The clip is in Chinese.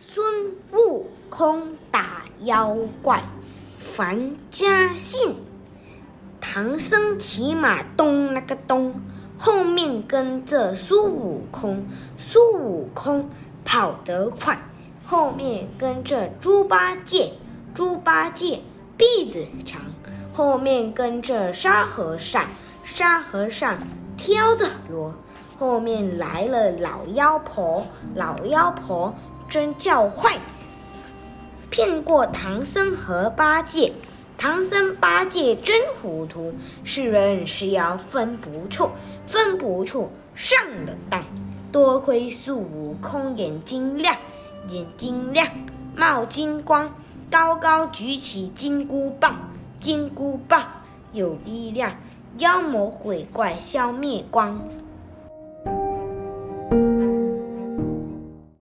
孙悟空打妖怪，樊家信。唐僧骑马咚那个咚，后面跟着孙悟空。孙悟空跑得快，后面跟着猪八戒。猪八戒鼻子长，后面跟着沙和尚。沙和尚挑着箩，后面来了老妖婆。老妖婆真叫坏，骗过唐僧和八戒。唐僧八戒真糊涂，是人是妖分不出，分不出上了当。多亏孙悟空眼睛亮，眼睛亮冒金光。高高举起金箍棒，金箍棒有力量，妖魔鬼怪消灭光。